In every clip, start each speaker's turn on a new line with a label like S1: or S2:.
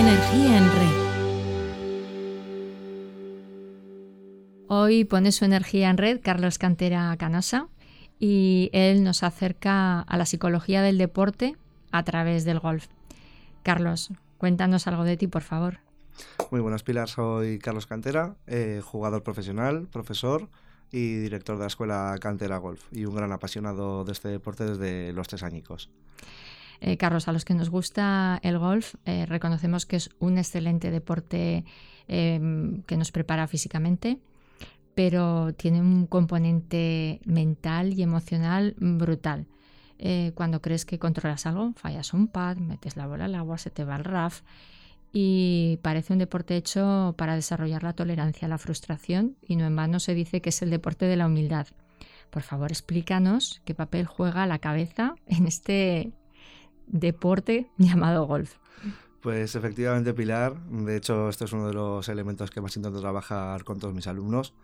S1: Energía en red. Hoy pone su energía en red Carlos Cantera Canosa y él nos acerca a la psicología del deporte a través del golf. Carlos, cuéntanos algo de ti, por favor.
S2: Muy buenas, Pilar. Soy Carlos Cantera, eh, jugador profesional, profesor y director de la escuela Cantera Golf y un gran apasionado de este deporte desde los tres añicos.
S1: Eh, Carlos, a los que nos gusta el golf, eh, reconocemos que es un excelente deporte em, que nos prepara físicamente, pero tiene un componente mental y emocional brutal. Eh, cuando crees que controlas algo, fallas un pad, metes la bola al agua, se te va el RAF y parece un deporte hecho para desarrollar la tolerancia a la frustración y no en vano se dice que es el deporte de la humildad. Por favor, explícanos qué papel juega la cabeza en este deporte llamado golf.
S2: Pues efectivamente, Pilar. De hecho, esto es uno de los elementos que más intento trabajar con todos mis alumnos.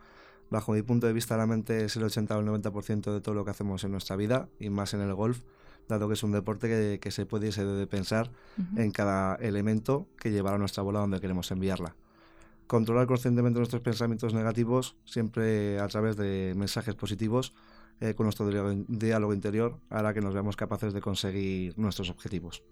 S2: Bajo mi punto de vista, la mente es el 80 o el 90% de todo lo que hacemos en nuestra vida, y más en el golf, dado que es un deporte que, se puede y se debe pensar en cada elemento que llevará nuestra bola donde queremos enviarla. Controlar conscientemente nuestros pensamientos negativos, siempre a través de mensajes positivos, eh, con nuestro diálogo interior hará que nos veamos capaces de conseguir nuestros objetivos.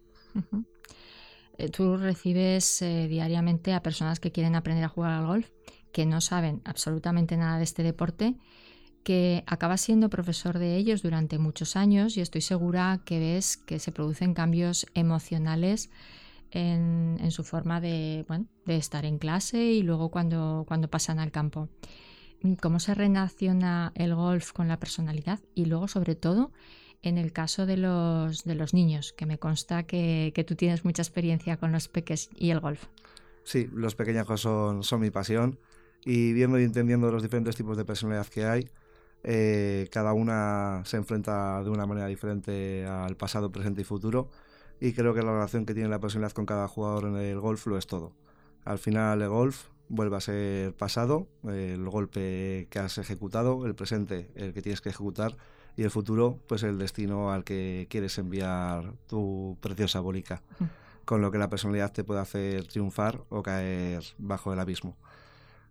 S1: Eh, tú recibes eh, diariamente a personas que quieren aprender a jugar al golf, que no saben absolutamente nada de este deporte, que acabas siendo profesor de ellos durante muchos años y estoy segura que ves que se producen cambios emocionales en, su forma de, estar en clase y luego cuando pasan al campo cómo se relaciona el golf con la personalidad y luego sobre todo en el caso de los, de los niños, que me consta que, tú tienes mucha experiencia con los peques y el golf.
S2: Sí, los pequeños son, son mi pasión y viendo y entendiendo los diferentes tipos de personalidad que hay, eh, cada una se enfrenta de una manera diferente al pasado, presente y futuro y creo que la relación que tiene la personalidad con cada jugador en el golf lo es todo. Al final el golf vuelve a ser pasado, el golpe que has ejecutado, el presente, el que tienes que ejecutar, y el futuro, pues el destino al que quieres enviar tu preciosa bolica, con lo que la personalidad te puede hacer triunfar o caer bajo el abismo.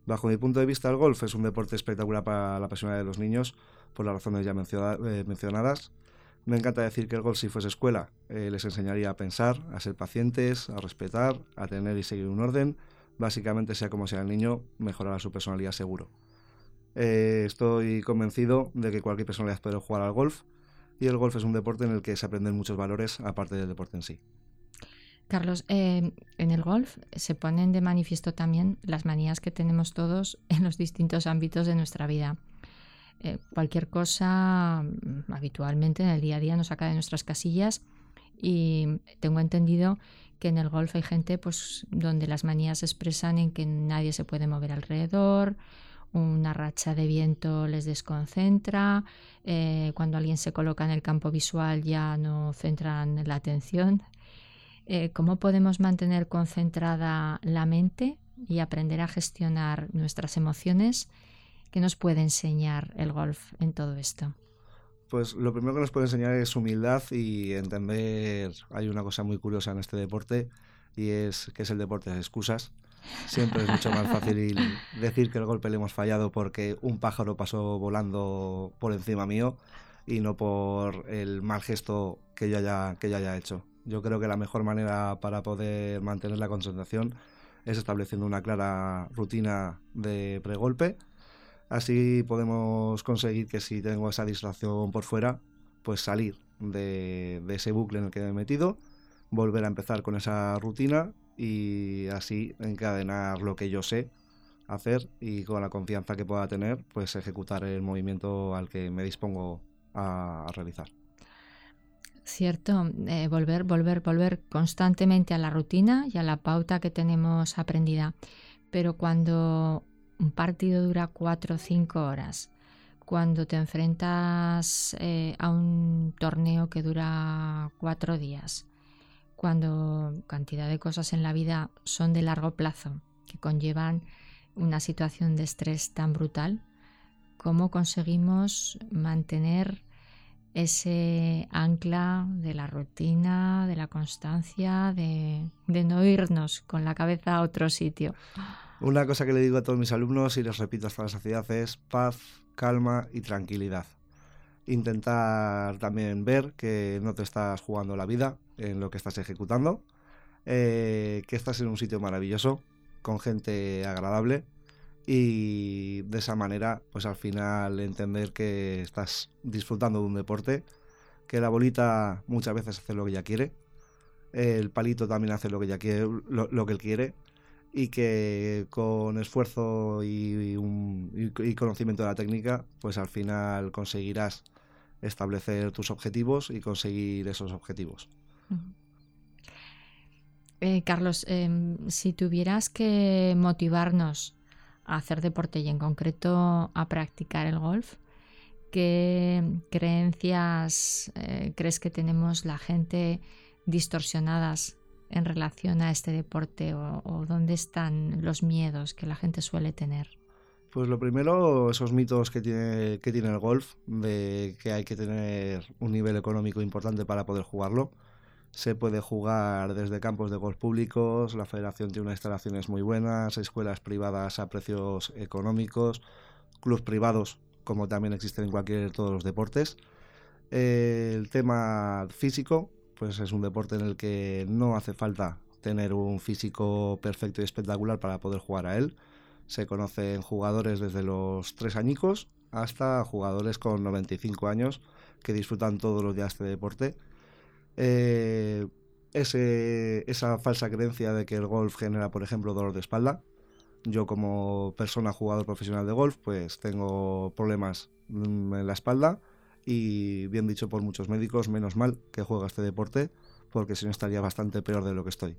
S2: Bajo mi punto de vista, el golf es un deporte espectacular para la personalidad de los niños, por las razones ya eh, mencionadas. Me encanta decir que el golf, si fuese escuela, eh, les enseñaría a pensar, a ser pacientes, a respetar, a tener y seguir un orden, básicamente sea como sea el niño, mejorará su personalidad seguro. Eh, estoy convencido de que cualquier personalidad puede jugar al golf y el golf es un deporte en el que se aprenden muchos valores aparte del deporte en sí.
S1: Carlos, eh, en el golf se ponen de manifiesto también las manías que tenemos todos en los distintos ámbitos de nuestra vida. Eh, cualquier cosa mm, habitualmente en el día a día nos saca de nuestras casillas y tengo entendido que en el golf hay gente pues donde las manías se expresan en que nadie se puede mover alrededor, una racha de viento les desconcentra, eh, cuando alguien se coloca en el campo visual ya no centran la atención. Eh, ¿Cómo podemos mantener concentrada la mente y aprender a gestionar nuestras emociones? ¿Qué nos puede enseñar el golf en todo esto?
S2: Pues lo primero que nos puede enseñar es humildad y entender, hay una cosa muy curiosa en este deporte y es que es el deporte de excusas. Siempre es mucho más fácil decir que el golpe le hemos fallado porque un pájaro pasó volando por encima mío y no por el mal gesto que yo haya, que yo haya hecho. Yo creo que la mejor manera para poder mantener la concentración es estableciendo una clara rutina de pregolpe Así podemos conseguir que si tengo esa distracción por fuera, pues salir de, ese bucle en el que me he metido, volver a empezar con esa rutina y así encadenar lo que yo sé hacer y con la confianza que pueda tener, pues ejecutar el movimiento al que me dispongo a, realizar.
S1: Cierto, eh, volver, volver, volver constantemente a la rutina y a la pauta que tenemos aprendida. Pero cuando un partido dura cuatro o cinco horas, cuando te enfrentas eh, a un torneo que dura cuatro días, cuando cantidad de cosas en la vida son de largo plazo, que conllevan una situación de estrés tan brutal, ¿cómo conseguimos mantener ese ancla de la rutina, de la constancia, de, no irnos con la cabeza a otro sitio.
S2: Una cosa que le digo a todos mis alumnos y les repito hasta la saciedad es paz, calma y tranquilidad. Intentar también ver que no te estás jugando la vida en lo que estás ejecutando, eh, que estás en un sitio maravilloso, con gente agradable y de esa manera, pues al final entender que estás disfrutando de un deporte, que la bolita muchas veces hace lo que ella quiere, el palito también hace lo que ella quiere, lo, que él quiere, y que con esfuerzo y, y, conocimiento de la técnica, pues al final conseguirás establecer tus objetivos y conseguir esos objetivos.
S1: Eh, Carlos, em, si tuvieras que motivarnos hacer deporte y en concreto a practicar el golf, ¿qué creencias eh, crees que tenemos la gente distorsionadas en relación a este deporte o, dónde están los miedos que la gente suele tener?
S2: Pues lo primero, esos mitos que tiene, que tiene el golf, de que hay que tener un nivel económico importante para poder jugarlo. Se puede jugar desde campos de golf públicos, la federación tiene unas instalaciones muy buenas, escuelas privadas a precios económicos, clubes privados como también existen en cualquier todos los deportes. el tema físico, pues es un deporte en el que no hace falta tener un físico perfecto y espectacular para poder jugar a él. Se conocen jugadores desde los tres añicos hasta jugadores con 95 años que disfrutan todos los días de este deporte eh, esa falsa creencia de que el golf genera, por ejemplo, dolor de espalda. Yo como persona jugador profesional de golf, pues tengo problemas mm, en la espalda y bien dicho por muchos médicos, menos mal que juega este deporte porque si no estaría bastante peor de lo que estoy.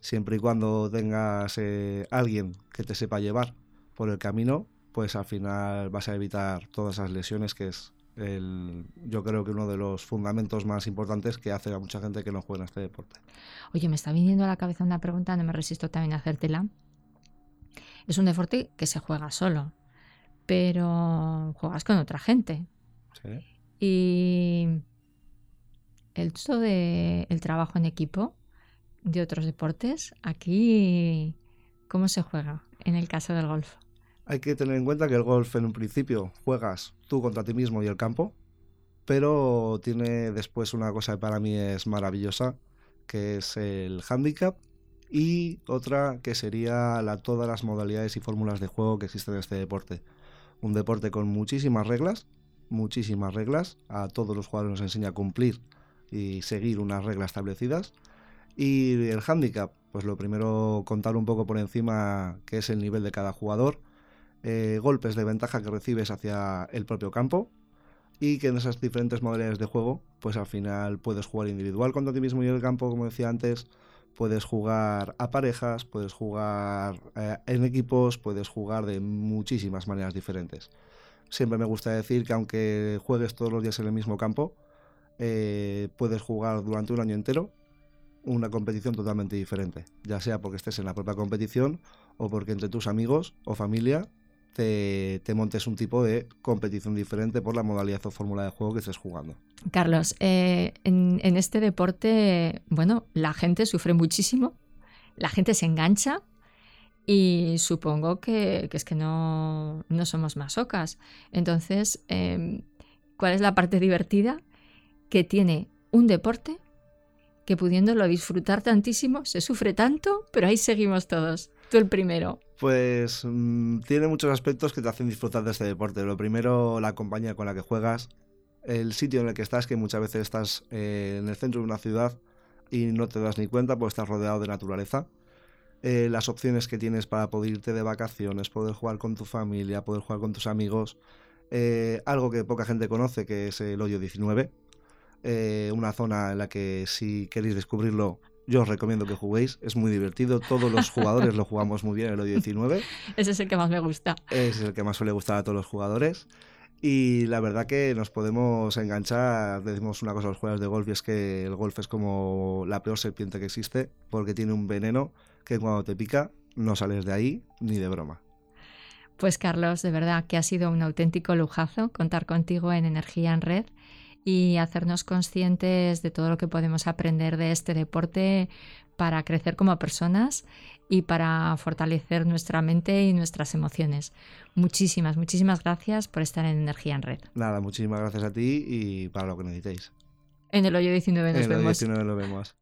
S2: Siempre y cuando tengas eh, alguien que te sepa llevar por el camino, pues al final vas a evitar todas esas lesiones que es yo creo que uno de los fundamentos más importantes que hace a mucha gente que no juega en este deporte.
S1: Oye, me está viniendo a la cabeza una pregunta, no me resisto también a hacértela. Es un deporte que se juega solo, pero juegas con otra gente. Sí. Y el uso de el trabajo en equipo de otros deportes, aquí, ¿cómo se juega en el caso del golf?
S2: Hay que tener en cuenta que el golf en un principio juegas tú contra ti mismo y el campo, pero tiene después una cosa que para mí es maravillosa, que es el handicap y otra que sería la, todas las modalidades y fórmulas de juego que existen en este deporte. Un deporte con muchísimas reglas, muchísimas reglas, a todos los jugadores nos enseña a cumplir y seguir unas reglas establecidas. Y el handicap, pues lo primero contar un poco por encima qué es el nivel de cada jugador, eh, golpes de ventaja que recibes hacia el propio campo y que en esas diferentes modalidades de juego, pues al final puedes jugar individual contra ti mismo y el campo, como decía antes, puedes jugar a parejas, puedes jugar eh, en equipos, puedes jugar de muchísimas maneras diferentes. Siempre me gusta decir que aunque juegues todos los días en el mismo campo, eh, puedes jugar durante un año entero una competición totalmente diferente, ya sea porque estés en la propia competición o porque entre tus amigos o familia te, montes un tipo de competición diferente por la modalidad o fórmula de juego que estés jugando.
S1: Carlos, eh, en, este deporte, bueno, la gente sufre muchísimo, la gente se engancha y supongo que, es que no, no, somos masocas. Entonces, em, ¿cuál es la parte divertida que tiene un deporte que pudiéndolo disfrutar tantísimo, se sufre tanto, pero ahí seguimos todos? Tú el primero.
S2: Pues mm, tiene muchos aspectos que te hacen disfrutar de este deporte. Lo primero, la compañía con la que juegas, el sitio en el que estás, que muchas veces estás eh, en el centro de una ciudad y no te das ni cuenta porque estás rodeado de naturaleza. Eh, las opciones que tienes para poder irte de vacaciones, poder jugar con tu familia, poder jugar con tus amigos. Eh, algo que poca gente conoce, que es el hoyo 19. una zona en la que si queréis descubrirlo yo os recomiendo que juguéis, es muy divertido. Todos los jugadores lo jugamos muy bien en el 19.
S1: Ese es el que más me gusta.
S2: Es el que más suele gustar a todos los jugadores. Y la verdad que nos podemos enganchar, decimos una cosa a los jugadores de golf y es que el golf es como la peor serpiente que existe porque tiene un veneno que cuando te pica no sales de ahí ni de broma.
S1: Pues Carlos, de verdad que ha sido un auténtico lujazo contar contigo en Energía en Red y hacernos conscientes de todo lo que podemos aprender de este deporte para crecer como personas y para fortalecer nuestra mente y nuestras emociones. Muchísimas, muchísimas gracias por estar en Energía en Red.
S2: Nada, muchísimas gracias a ti y para lo que necesitéis.
S1: En el hoyo 19 nos
S2: en el
S1: vemos.
S2: hoyo 19 nos vemos.